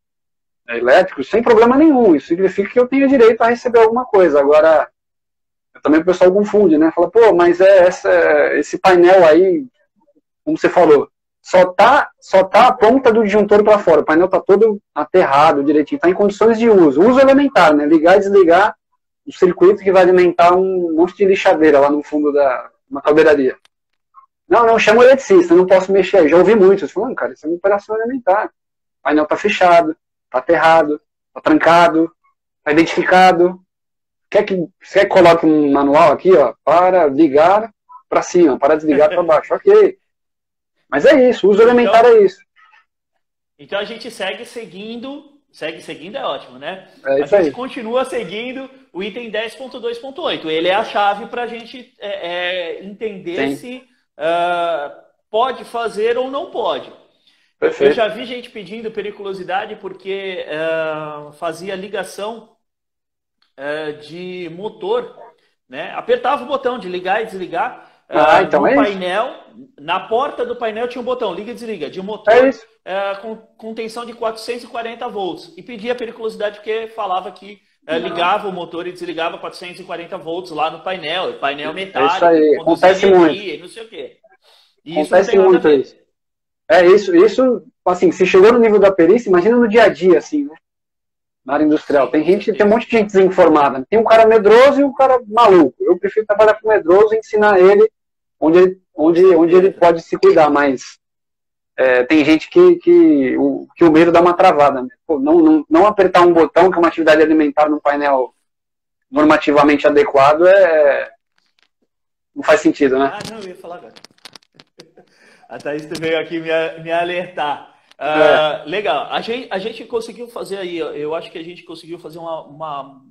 B: elétricos sem problema nenhum. Isso significa que eu tenho direito a receber alguma coisa. Agora, também o pessoal confunde, né? Fala, pô, mas é essa, esse painel aí, como você falou, só tá, só tá a ponta do disjuntor para fora. O painel tá todo aterrado direitinho, tá em condições de uso. Uso elementar, né? Ligar e desligar o circuito que vai alimentar um monte de lixadeira lá no fundo da uma caldeiraria. Não, não, chama o eletricista, não posso mexer. Já ouvi muito. Eles falam, cara, isso é uma operação elementar. O painel tá fechado, tá aterrado, tá trancado, tá identificado. Quer que você coloque um manual aqui, ó, para ligar para cima, para desligar para baixo. <laughs> Ok. Mas é isso, o uso elementar então, é isso.
A: Então a gente segue seguindo, segue seguindo é ótimo, né?
B: É a gente aí.
A: continua seguindo o item 10.2.8. Ele é a chave para a gente é, é, entender Sim. se uh, pode fazer ou não pode. Perfeito. Eu já vi gente pedindo periculosidade porque uh, fazia ligação uh, de motor, né? Apertava o botão de ligar e desligar
B: ah, então no é
A: painel,
B: isso.
A: na porta do painel tinha um botão, liga e desliga, de motor é com, com tensão de 440 volts. E pedia periculosidade porque falava que ligava o motor e desligava 440 volts lá no painel, painel metálico,
B: isso aí, acontece muito.
A: não sei o quê.
B: E acontece muito isso. É isso, isso, assim, se chegou no nível da perícia, imagina no dia a dia, assim, né? Na área industrial. Tem gente, tem um monte de gente desinformada. Tem um cara medroso e um cara maluco. Eu prefiro trabalhar com medroso e ensinar ele onde ele, onde, onde ele pode se cuidar, mas é, tem gente que, que, o, que o medo dá uma travada. Né? Pô, não, não, não apertar um botão, que é uma atividade alimentar num painel normativamente adequado, é, não faz sentido, né?
A: Ah, não, eu ia falar agora. <laughs> A Thaís veio aqui me, me alertar. Uh, é. Legal. A gente, a gente conseguiu fazer aí, eu acho que a gente conseguiu fazer uma, uma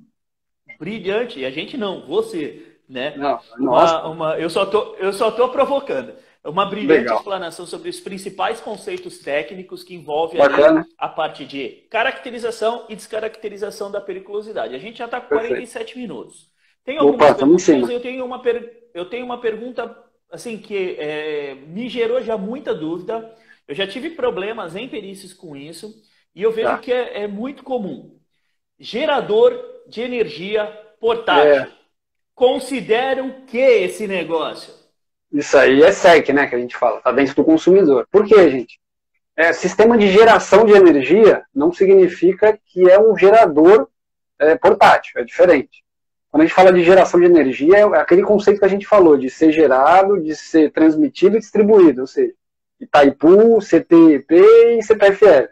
A: brilhante, a gente não, você, né?
B: Não,
A: uma, uma, eu, só tô, eu só tô provocando. Uma brilhante Legal. explanação sobre os principais conceitos técnicos que envolvem a parte de caracterização e descaracterização da periculosidade. A gente já está com Perfeito. 47 minutos. Tem algumas Opa, perguntas, eu tenho, uma per... eu tenho uma pergunta assim que é, me gerou já muita dúvida. Eu já tive problemas em perícias com isso e eu vejo tá. que é, é, muito comum. Gerador de energia portátil. É. Consideram que esse negócio?
B: Isso aí é SEC, né, que a gente fala, está dentro do consumidor. Por quê, gente? É, sistema de geração de energia não significa que é um gerador é, portátil, é diferente. Quando a gente fala de geração de energia, é aquele conceito que a gente falou, de ser gerado, de ser transmitido e distribuído, ou seja, Itaipu, CTP e CPFL.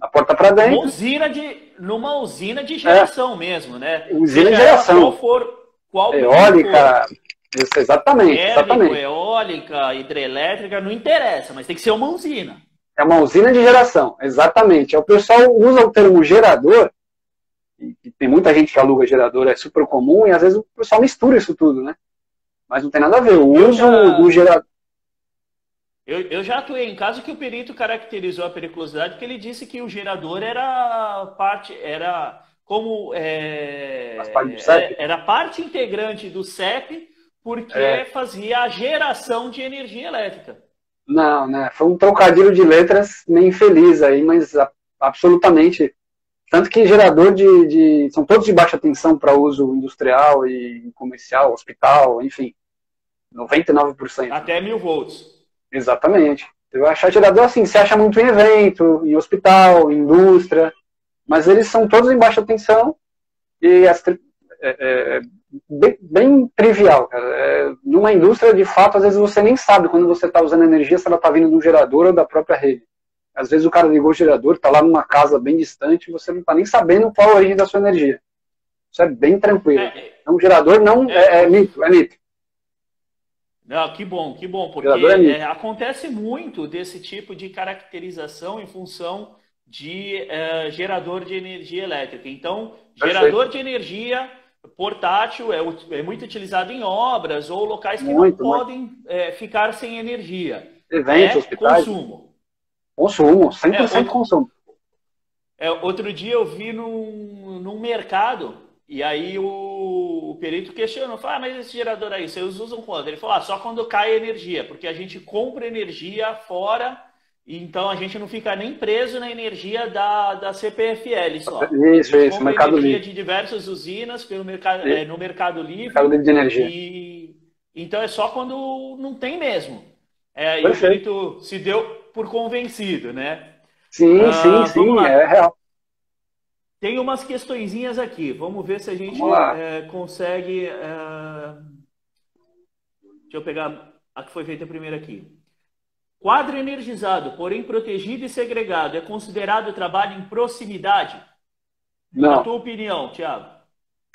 B: A porta para dentro.
A: Uma usina de, numa usina de geração é. mesmo, né?
B: Usina de geração.
A: Qual for, qual
B: Eólica, isso, exatamente, Térmico, exatamente.
A: Eólica, hidrelétrica, não interessa, mas tem que ser uma usina.
B: É uma usina de geração, exatamente. O pessoal usa o termo gerador, e tem muita gente que aluga gerador, é super comum, e às vezes o pessoal mistura isso tudo, né? Mas não tem nada a ver. O uso já... do gerador.
A: Eu, eu, já atuei em caso que o perito caracterizou a periculosidade porque ele disse que o gerador era parte, era como é, é era parte integrante do CEP porque é. fazia a geração de energia elétrica.
B: Não, né? Foi um trocadilho de letras meio infeliz aí, mas absolutamente. Tanto que gerador de, de são todos de baixa tensão para uso industrial e comercial, hospital, enfim. 99%.
A: Até mil volts.
B: Exatamente. Eu achar gerador assim, se acha muito em evento, em hospital, em indústria, mas eles são todos em baixa tensão e as, é, é, bem, bem, trivial, cara. É, numa indústria, de fato, às vezes você nem sabe quando você está usando energia se ela está vindo do gerador ou da própria rede. Às vezes o cara ligou o gerador, está lá numa casa bem distante, você não está nem sabendo qual a origem da sua energia. Isso é bem tranquilo. É, então, o gerador não é, é, é mito, é mito.
A: Não, que bom, que bom, porque é, acontece muito desse tipo de caracterização em função de é, gerador de energia elétrica. Então, Perfeito. gerador de energia portátil é, é, muito utilizado em obras ou locais que muito, não podem é, ficar sem energia.
B: Eventos, é hospitais.
A: Consumo.
B: Consumo, 100% é, outro, consumo.
A: É, outro dia eu vi num, num mercado e aí o, o perito questionou, falou, ah, mas esse gerador aí, vocês usam quando? Ele falou, ah, só quando cai energia, porque a gente compra energia fora, então a gente não fica nem preso na energia da, da CPFL só.
B: Isso, isso, Mercado
A: energia Livre. de diversas usinas pelo mercado, é, no Mercado Livre.
B: Mercado Livre de Energia.
A: E, então é só quando não tem mesmo. É, e o perito se deu por convencido, né?
B: Sim, ah, sim, sim, é real.
A: Tem umas questõezinhas aqui. Vamos ver se a gente é, consegue. É... Deixa eu pegar a que foi feita primeiro aqui. Quadro energizado, porém protegido e segregado, é considerado trabalho em proximidade?
B: Não.
A: Na tua opinião, Tiago?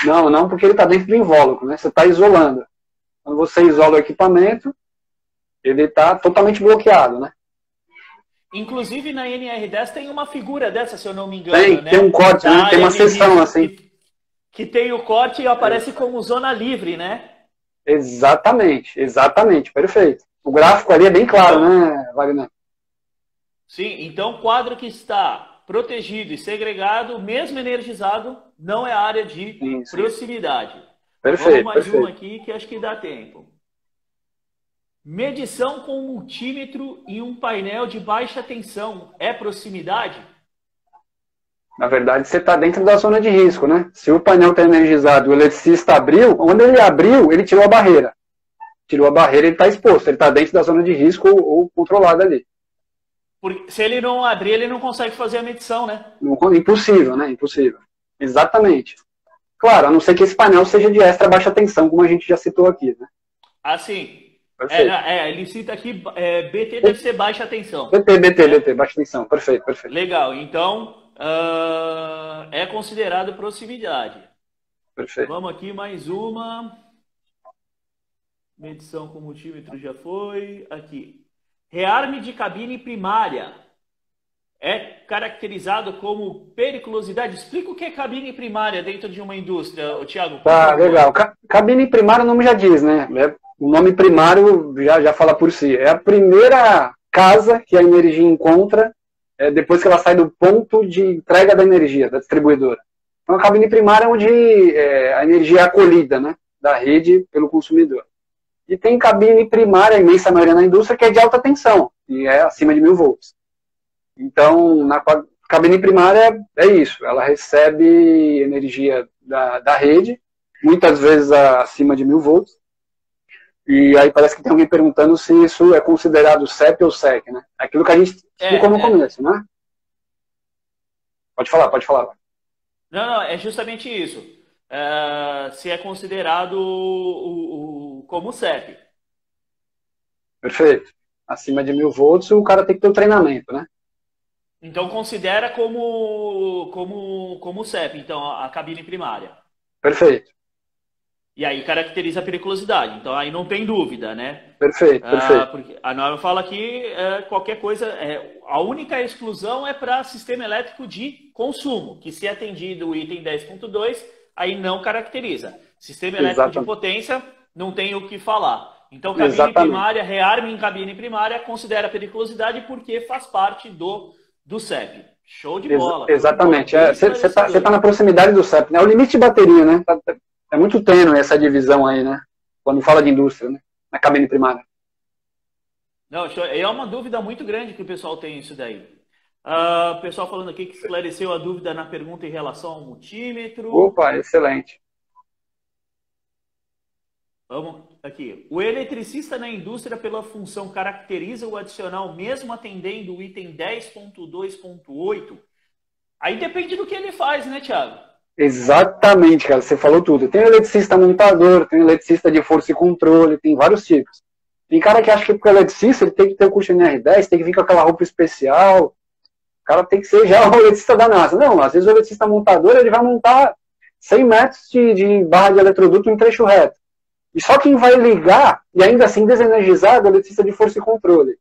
B: Não, não, porque ele está dentro do invólucro, né? Você está isolando. Quando você isola o equipamento, ele está totalmente bloqueado, né?
A: Inclusive na NR10 tem uma figura dessa, se eu não me engano.
B: Tem,
A: né?
B: tem um corte, né? tem uma seção assim.
A: Que, que, tem o corte e aparece como zona livre, né?
B: Exatamente, exatamente, perfeito. O gráfico ali é bem claro, né, Wagner?
A: Sim, então o quadro que está protegido e segregado, mesmo energizado, não é área de Isso. proximidade.
B: Perfeito.
A: Vamos mais
B: perfeito.
A: uma aqui que acho que dá tempo. Medição com multímetro e um painel de baixa tensão é proximidade?
B: Na verdade, você está dentro da zona de risco, né? Se o painel está energizado o eletricista abriu, quando ele abriu, ele tirou a barreira. Tirou a barreira, ele está exposto, ele está dentro da zona de risco ou, controlado ali.
A: Porque se ele não abrir, ele não consegue fazer a medição, né?
B: Impossível, né? Impossível. Exatamente. Claro, a não ser que esse painel seja de extra baixa tensão, como a gente já citou aqui, né?
A: Assim, é, é, ele cita aqui, é, BT deve ser baixa tensão.
B: BT, BT, BT, baixa tensão, perfeito, perfeito.
A: Legal, então uh, é considerado proximidade.
B: Perfeito.
A: Vamos aqui mais uma. Medição com multímetro já foi. Aqui. Rearme de cabine primária é caracterizado como periculosidade. Explica o que é cabine primária dentro de uma indústria, Tiago.
B: Tá, legal. Cabine primária o nome já diz, né? É o nome primário já, já fala por si. É a primeira casa que a energia encontra é, depois que ela sai do ponto de entrega da energia, da distribuidora. Então, a cabine primária é onde é, a energia é acolhida né, da rede pelo consumidor. E tem cabine primária, a imensa maioria na indústria, que é de alta tensão, e é acima de mil volts. Então, na cabine primária é isso, ela recebe energia da, da rede, muitas vezes acima de mil volts, E aí parece que tem alguém perguntando se isso é considerado CEP ou SEC, né? Aquilo que a gente explicou é, no é. começo, né? Pode falar, pode falar.
A: Não, não, é justamente isso. Uh, se é considerado o, o, como CEP.
B: Perfeito. Acima de mil volts, o cara tem que ter o treinamento, né?
A: Então considera como como como CEP, então a cabine primária.
B: Perfeito.
A: E aí caracteriza a periculosidade. Então aí não tem dúvida, né?
B: Perfeito, ah, perfeito.
A: porque a norma fala que é, qualquer coisa, é, a única exclusão é para sistema elétrico de consumo, que se atendido o item 10.2, aí não caracteriza. Sistema elétrico Exatamente. de potência, não tem o que falar. Então, cabine Exatamente. primária, rearme em cabine primária, considera periculosidade porque faz parte do, do CEP. Show de bola.
B: Ex exatamente. Você é, está tá na proximidade do CEP, né? É o limite de bateria, né? Tá, tá, é muito tênue essa divisão aí, né? Quando fala de indústria, né? Na cabine primária.
A: Não, é uma dúvida muito grande que o pessoal tem isso daí. Uh, pessoal falando aqui que esclareceu a dúvida na pergunta em relação ao multímetro.
B: Opa, excelente.
A: Vamos aqui. O eletricista na indústria, pela função, caracteriza o adicional mesmo atendendo o item 10.2.8? Aí depende do que ele faz, né, Thiago?
B: Exatamente, cara. Você falou tudo. Tem eletricista montador, tem eletricista de força e controle, tem vários tipos. Tem cara que acha que porque é eletricista ele tem que ter o curso NR10, tem que vir com aquela roupa especial. O cara tem que ser já <laughs> o eletricista da NASA. Não, às vezes o eletricista montador ele vai montar 100 metros de, de barra de eletroduto em trecho reto. E só quem vai ligar, e ainda assim desenergizado, é o eletricista de força e controle.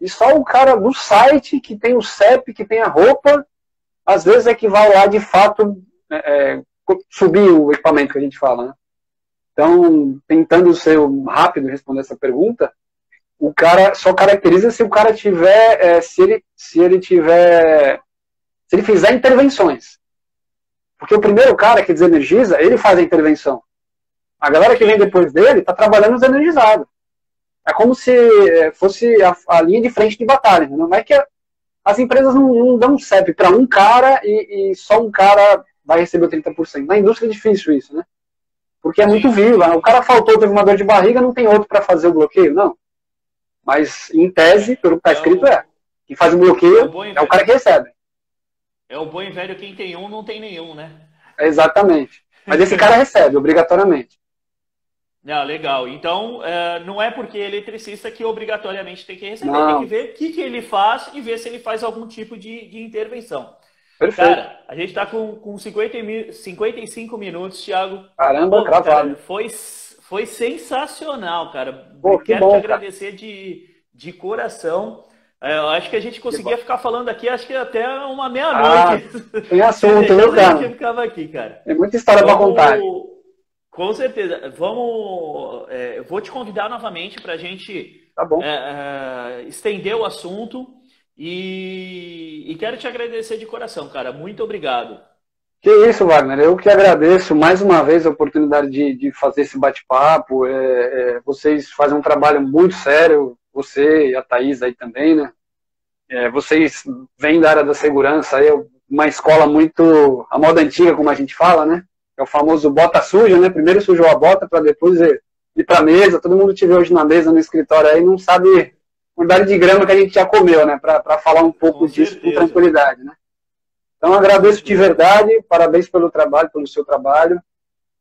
B: E só o cara do site, que tem o CEP, que tem a roupa, às vezes é que vai lá de fato é, é subir o equipamento que a gente fala. Né? Então, tentando ser rápido responder essa pergunta, o cara só caracteriza se o cara tiver, é, se ele, se ele tiver, se ele fizer intervenções. Porque o primeiro cara que desenergiza, ele faz a intervenção. A galera que vem depois dele está trabalhando desenergizado. É como se é, fosse a, a, linha de frente de batalha. Não é que a, as empresas não, não dão CEP para um cara e, e, só um cara vai receber 30%. Na indústria é difícil isso, né? Porque é muito viva. O cara faltou, teve uma dor de barriga, não tem outro para fazer o bloqueio, não. Mas, em tese, pelo que está é escrito, é. Quem faz o bloqueio é, é o cara que recebe.
A: É o bom e velho, quem tem um não tem nenhum, né?
B: exatamente. Mas esse cara recebe, obrigatoriamente.
A: Não, <laughs> legal. Então, é, não é porque é eletricista que obrigatoriamente tem que receber. Não. Tem que ver o que, que ele faz e ver se ele faz algum tipo de, de intervenção. Perfeito. Cara, a gente está com, com 50, 55 minutos, Thiago.
B: Caramba, Pô, Cara,
A: foi, foi sensacional, cara. Pô, Quero bom, te agradecer de, de coração. É, eu acho que a gente conseguia ficar falando aqui, acho que até uma meia-noite.
B: Ah, tem <laughs> assunto, né, cara?
A: ficava aqui, cara.
B: Tem muita história para contar.
A: Com certeza. Vamos. É, eu vou te convidar novamente para a gente
B: tá
A: é, é, estender o assunto e, e, quero te agradecer de coração, cara. Muito obrigado.
B: Que isso, Wagner. Eu que agradeço mais uma vez a oportunidade de, de fazer esse bate-papo. É, é, vocês fazem um trabalho muito sério, você e a Thaís aí também, né? É, vocês vêm da área da segurança, aí, uma escola muito a moda antiga, como a gente fala, né? é o famoso bota suja, né? Primeiro sujou a bota para depois ir, ir para a mesa. Todo mundo te vê hoje na mesa, no escritório aí, não sabe quantidade de grama que a gente já comeu, né? Para falar um pouco com disso certeza. com tranquilidade, né? Então agradeço de verdade, parabéns pelo trabalho, pelo seu trabalho,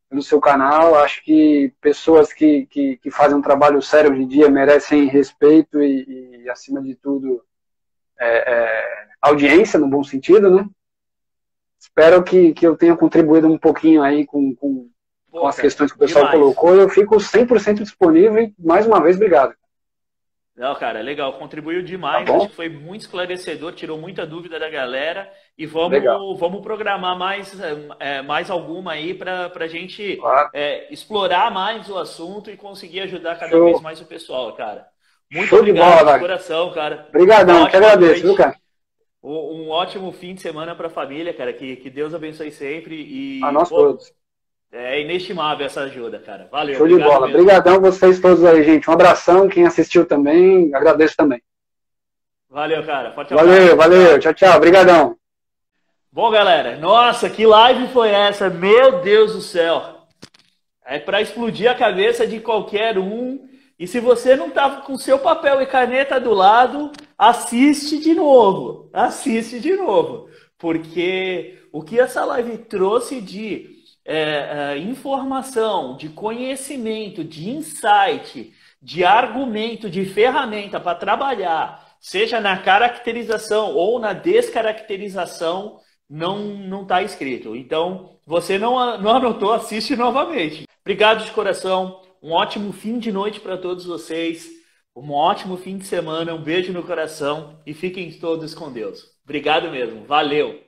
B: pelo seu canal. Acho que pessoas que, que, que fazem um trabalho sério hoje em dia merecem respeito e, e acima de tudo, é, é, audiência, no bom sentido, né? espero que, que eu tenha contribuído um pouquinho aí com, com, Pô, com as questões que o pessoal demais. colocou. Eu fico 100% disponível e, mais uma vez, obrigado.
A: Não, cara, legal. Contribuiu demais. Tá Acho que foi muito esclarecedor, tirou muita dúvida da galera. E vamos, vamos programar mais, é, mais alguma aí para a gente claro. é, explorar mais o assunto e conseguir ajudar cada Show. vez mais o pessoal, cara. Muito Show obrigado de, bola, de coração, cara.
B: Obrigadão, que agradeço, viu, cara?
A: um, ótimo fim de semana para a família, cara. Que, que Deus abençoe sempre. E,
B: a nós pô, todos.
A: É inestimável essa ajuda, cara. Valeu.
B: Show de bola. Mesmo. Obrigadão vocês todos aí, gente. Um abração. Quem assistiu também, agradeço também.
A: Valeu, cara.
B: Forte valeu, valeu. Tchau, tchau. Obrigadão.
A: Bom, galera. Nossa, que live foi essa? Meu Deus do céu. É para explodir a cabeça de qualquer um E se você não estava com seu papel e caneta do lado, assiste de novo. Assiste de novo. Porque o que essa live trouxe de é, é, informação, de conhecimento, de insight, de argumento, de ferramenta para trabalhar, seja na caracterização ou na descaracterização, não não está escrito. Então, você não, não anotou, assiste novamente. Obrigado de coração. Um ótimo fim de noite para todos vocês. Um ótimo fim de semana. Um beijo no coração e fiquem todos com Deus. Obrigado mesmo. Valeu.